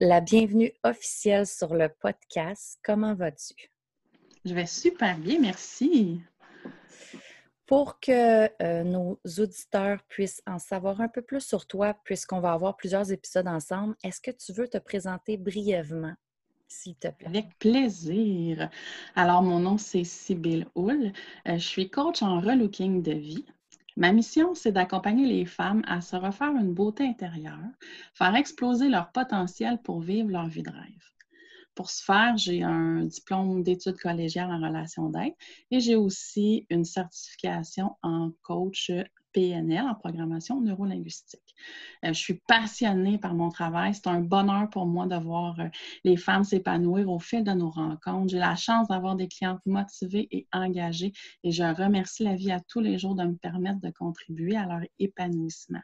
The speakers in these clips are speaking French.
la bienvenue officielle sur le podcast. Comment vas-tu? Je vais super bien, merci. Pour que euh, nos auditeurs puissent en savoir un peu plus sur toi, puisqu'on va avoir plusieurs épisodes ensemble, est-ce que tu veux te présenter brièvement, s'il te plaît? Avec plaisir. Alors, mon nom, c'est Sybille Hull. Euh, je suis coach en relooking de vie. Ma mission, c'est d'accompagner les femmes à se refaire une beauté intérieure, faire exploser leur potentiel pour vivre leur vie de rêve. Pour ce faire, j'ai un diplôme d'études collégiales en relation d'aide et j'ai aussi une certification en coach PNL, en programmation neurolinguistique. Euh, je suis passionnée par mon travail. C'est un bonheur pour moi de voir euh, les femmes s'épanouir au fil de nos rencontres. J'ai la chance d'avoir des clientes motivées et engagées et je remercie la vie à tous les jours de me permettre de contribuer à leur épanouissement.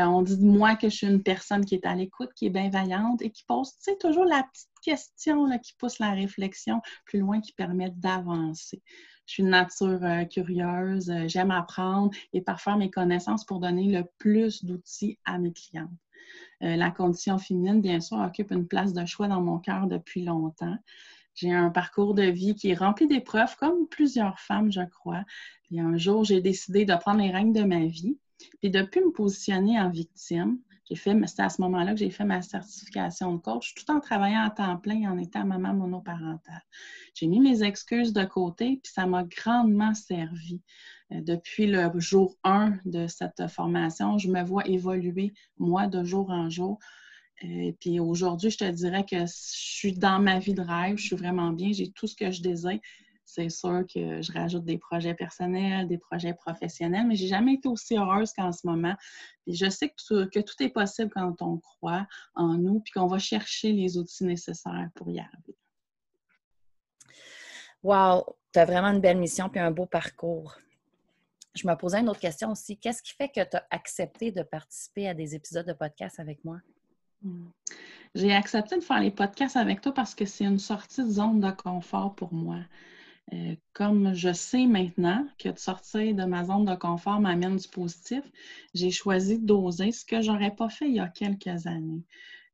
Euh, on dit de moi que je suis une personne qui est à l'écoute, qui est bienveillante et qui pose toujours la petite question là, qui pousse la réflexion plus loin, qui permet d'avancer. Je suis une nature euh, curieuse, euh, j'aime apprendre et parfaire mes connaissances pour donner le plus d'outils à mes clientes. la condition féminine, bien sûr, occupe une place de choix dans mon cœur depuis longtemps. J'ai un parcours de vie qui est rempli d'épreuves, comme plusieurs femmes, je crois. Et un jour, j'ai décidé de prendre les règnes de ma vie puis depuis me positionner en victime, j'ai fait, c'est à ce moment-là que j'ai fait ma certification de coach, tout en travaillant à temps plein en étant maman monoparentale. J'ai mis mes excuses de côté, puis ça m'a grandement servi. Euh, depuis le jour 1 de cette formation, je me vois évoluer, moi, de jour en jour. Et euh, puis aujourd'hui, je te dirais que je suis dans ma vie de rêve, je suis vraiment bien, j'ai tout ce que je désire c'est sûr que je rajoute des projets personnels, des projets professionnels, mais j'ai jamais été aussi heureuse qu'en ce moment. Je sais que tout, est possible quand on croit en nous, puis qu'on va chercher les outils nécessaires pour y arriver. Wow, tu as vraiment une belle mission puis un beau parcours. Je me posais une autre question aussi. Qu'est-ce qui fait que tu as accepté de participer à des épisodes de podcast avec moi? Hmm. J'ai accepté de faire les podcasts avec toi parce que c'est une sortie de zone de confort pour moi. Euh, comme je sais maintenant que de sortir de ma zone de confort m'amène du positif, j'ai choisi d'oser ce que je n'aurais pas fait il y a quelques années.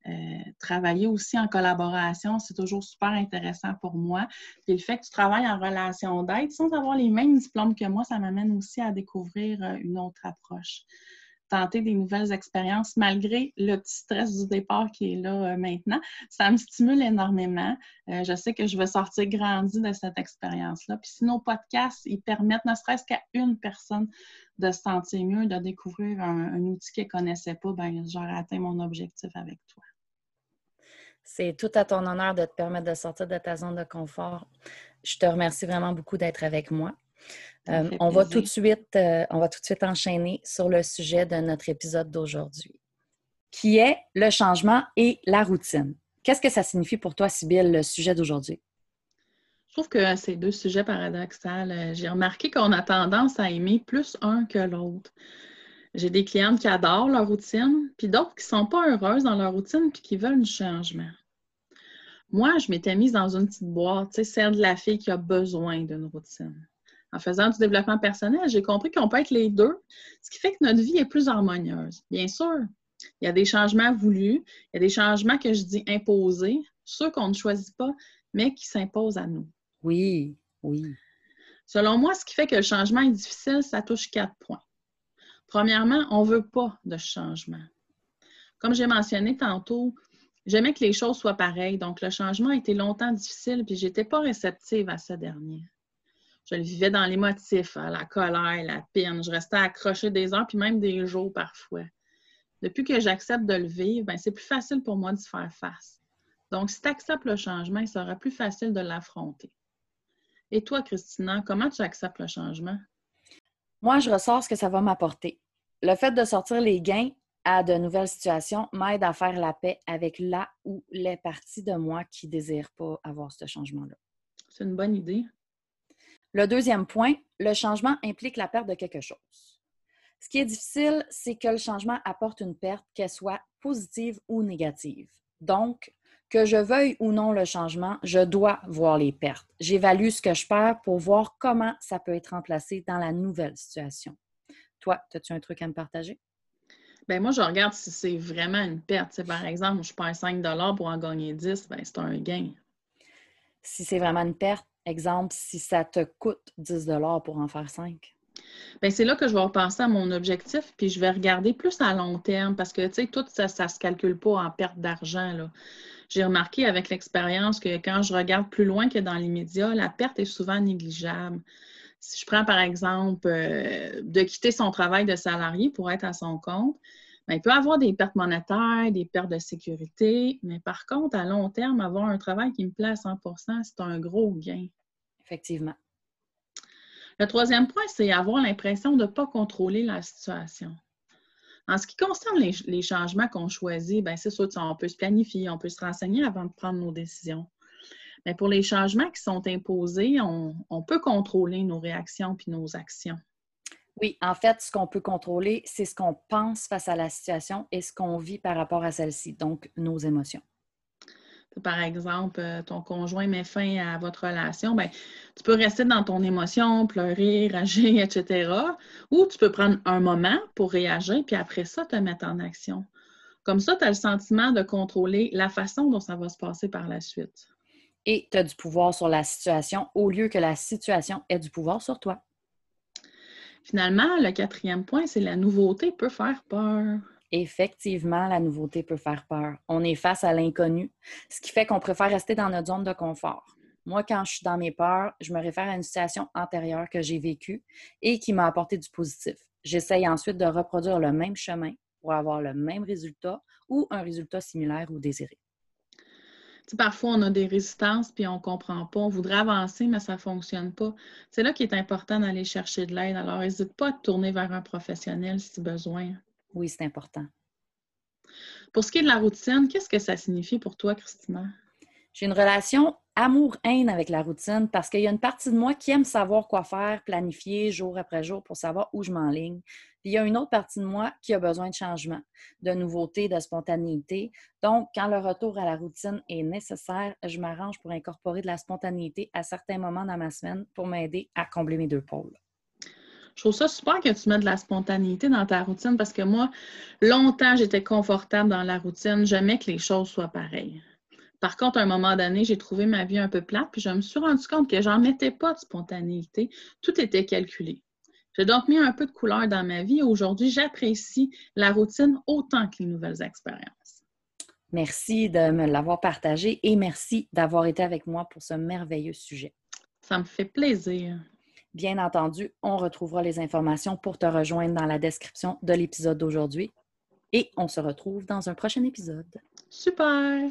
Euh, travailler aussi en collaboration, c'est toujours super intéressant pour moi. Puis le fait que tu travailles en relation d'aide sans avoir les mêmes diplômes que moi, ça m'amène aussi à découvrir euh, une autre approche tenter des nouvelles expériences malgré le petit stress du départ qui est là euh, maintenant. Ça me stimule énormément. Euh, je sais que je vais sortir grandi de cette expérience-là. Puis si nos podcasts, ils permettent ne serait-ce qu'à une personne de se sentir mieux, de découvrir un, outil qu'elle ne connaissait pas, ben j'aurais atteint mon objectif avec toi. C'est tout à ton honneur de te permettre de sortir de ta zone de confort. Je te remercie vraiment beaucoup d'être avec moi. Euh, on, va tout de suite, euh, on va tout de suite enchaîner sur le sujet de notre épisode d'aujourd'hui, qui est le changement et la routine. Qu'est-ce que ça signifie pour toi, Sybille, le sujet d'aujourd'hui? Je trouve que c'est deux sujets paradoxaux. J'ai remarqué qu'on a tendance à aimer plus un que l'autre. J'ai des clientes qui adorent leur routine, puis d'autres qui ne sont pas heureuses dans leur routine puis qui veulent du changement. Moi, je m'étais mise dans une petite boîte, tu sais, celle de la fille qui a besoin d'une routine en faisant du développement personnel, j'ai compris qu'on peut être les deux, ce qui fait que notre vie est plus harmonieuse. Bien sûr, il y a des changements voulus, il y a des changements que je dis imposés, ceux qu'on ne choisit pas, mais qui s'imposent à nous. Oui, oui. Selon moi, ce qui fait que le changement est difficile, ça touche quatre points. Premièrement, on ne veut pas de changement. Comme j'ai mentionné tantôt, j'aimais que les choses soient pareilles, donc le changement a été longtemps difficile, puis je n'étais pas réceptive à ce dernier. Je le vivais dans l'émotif, hein, la colère, la peine. Je restais accrochée des heures, puis même des jours parfois. Depuis que j'accepte de le vivre, ben, c'est plus facile pour moi de faire face. Donc, si tu acceptes le changement, il sera plus facile de l'affronter. Et toi, Christina, comment tu acceptes le changement? Moi, je ressors ce que ça va m'apporter. Le fait de sortir les gains, à de nouvelles situations m'aide à faire la paix avec la ou les parties de moi qui ne désirent pas avoir ce changement-là. C'est une bonne idée. Le deuxième point, le changement implique la perte de quelque chose. Ce qui est difficile, c'est que le changement apporte une perte, qu'elle soit positive ou négative. Donc, que je veuille ou non le changement, je dois voir les pertes. J'évalue ce que je perds pour voir comment ça peut être remplacé dans la nouvelle situation. Toi, as-tu un truc à me partager? Bien, moi, je regarde si c'est vraiment une perte. par exemple, je perds 5 pour en gagner 10, bien, c'est un gain. Si c'est vraiment une perte, exemple, si ça te coûte 10 pour en faire 5. Bien, c'est là que je vais repenser à mon objectif, puis je vais regarder plus à long terme parce que, tu sais, tout ça, ça ne se calcule pas en perte d'argent. J'ai remarqué avec l'expérience que quand je regarde plus loin que dans l'immédiat, la perte est souvent négligeable. Si je prends par exemple euh, de quitter son travail de salarié pour être à son compte, bien, il peut avoir des pertes monétaires, des pertes de sécurité, mais par contre, à long terme, avoir un travail qui me plaît à 100% c'est un gros gain. Effectivement. Le troisième point, c'est avoir l'impression de ne pas contrôler la situation. En ce qui concerne les, changements qu'on choisit, ben, c'est sûr qu'on peut se planifier, on peut se renseigner avant de prendre nos décisions. Mais pour les changements qui sont imposés, on, peut contrôler nos réactions puis nos actions. Oui, en fait, ce qu'on peut contrôler, c'est ce qu'on pense face à la situation et ce qu'on vit par rapport à celle-ci, donc nos émotions par exemple, euh, ton conjoint met fin à votre relation, ben, tu peux rester dans ton émotion, pleurer, rager, etc. Ou tu peux prendre un moment pour réagir, puis après ça, te mettre en action. Comme ça, tu as le sentiment de contrôler la façon dont ça va se passer par la suite. Et tu as du pouvoir sur la situation au lieu que la situation ait du pouvoir sur toi. Finalement, le quatrième point, c'est la nouveauté peut faire peur. Effectivement, la nouveauté peut faire peur. On est face à l'inconnu, ce qui fait qu'on préfère rester dans notre zone de confort. Moi, quand je suis dans mes peurs, je me réfère à une situation antérieure que j'ai vécue et qui m'a apporté du positif. J'essaye ensuite de reproduire le même chemin pour avoir le même résultat ou un résultat similaire ou désiré. Parfois, on a des résistances puis on ne comprend pas. On voudrait avancer, mais ça ne fonctionne pas. C'est là qu'il est important d'aller chercher de l'aide. Alors, n'hésite pas à te tourner vers un professionnel si besoin. Oui, c'est important. Pour ce qui est de la routine, qu'est-ce que ça signifie pour toi, Christina? J'ai une relation amour-haine avec la routine parce qu'il y a une partie de moi qui aime savoir quoi faire, planifier jour après jour pour savoir où je m'enligne. Puis il y a une autre partie de moi qui a besoin de changement, de nouveauté, de spontanéité. Donc, quand le retour à la routine est nécessaire, je m'arrange pour incorporer de la spontanéité à certains moments dans ma semaine pour m'aider à combler mes deux pôles. Je trouve ça super que tu mettes de la spontanéité dans ta routine parce que moi, longtemps, j'étais confortable dans la routine. J'aimais que les choses soient pareilles. Par contre, à un moment donné, j'ai trouvé ma vie un peu plate, puis je me suis rendu compte que j'en mettais pas de spontanéité. Tout était calculé. J'ai donc mis un peu de couleur dans ma vie. Aujourd'hui, j'apprécie la routine autant que les nouvelles expériences. Merci de me l'avoir partagé et merci d'avoir été avec moi pour ce merveilleux sujet. Ça me fait plaisir. Bien entendu, on retrouvera les informations pour te rejoindre dans la description de l'épisode d'aujourd'hui et on se retrouve dans un prochain épisode. Super!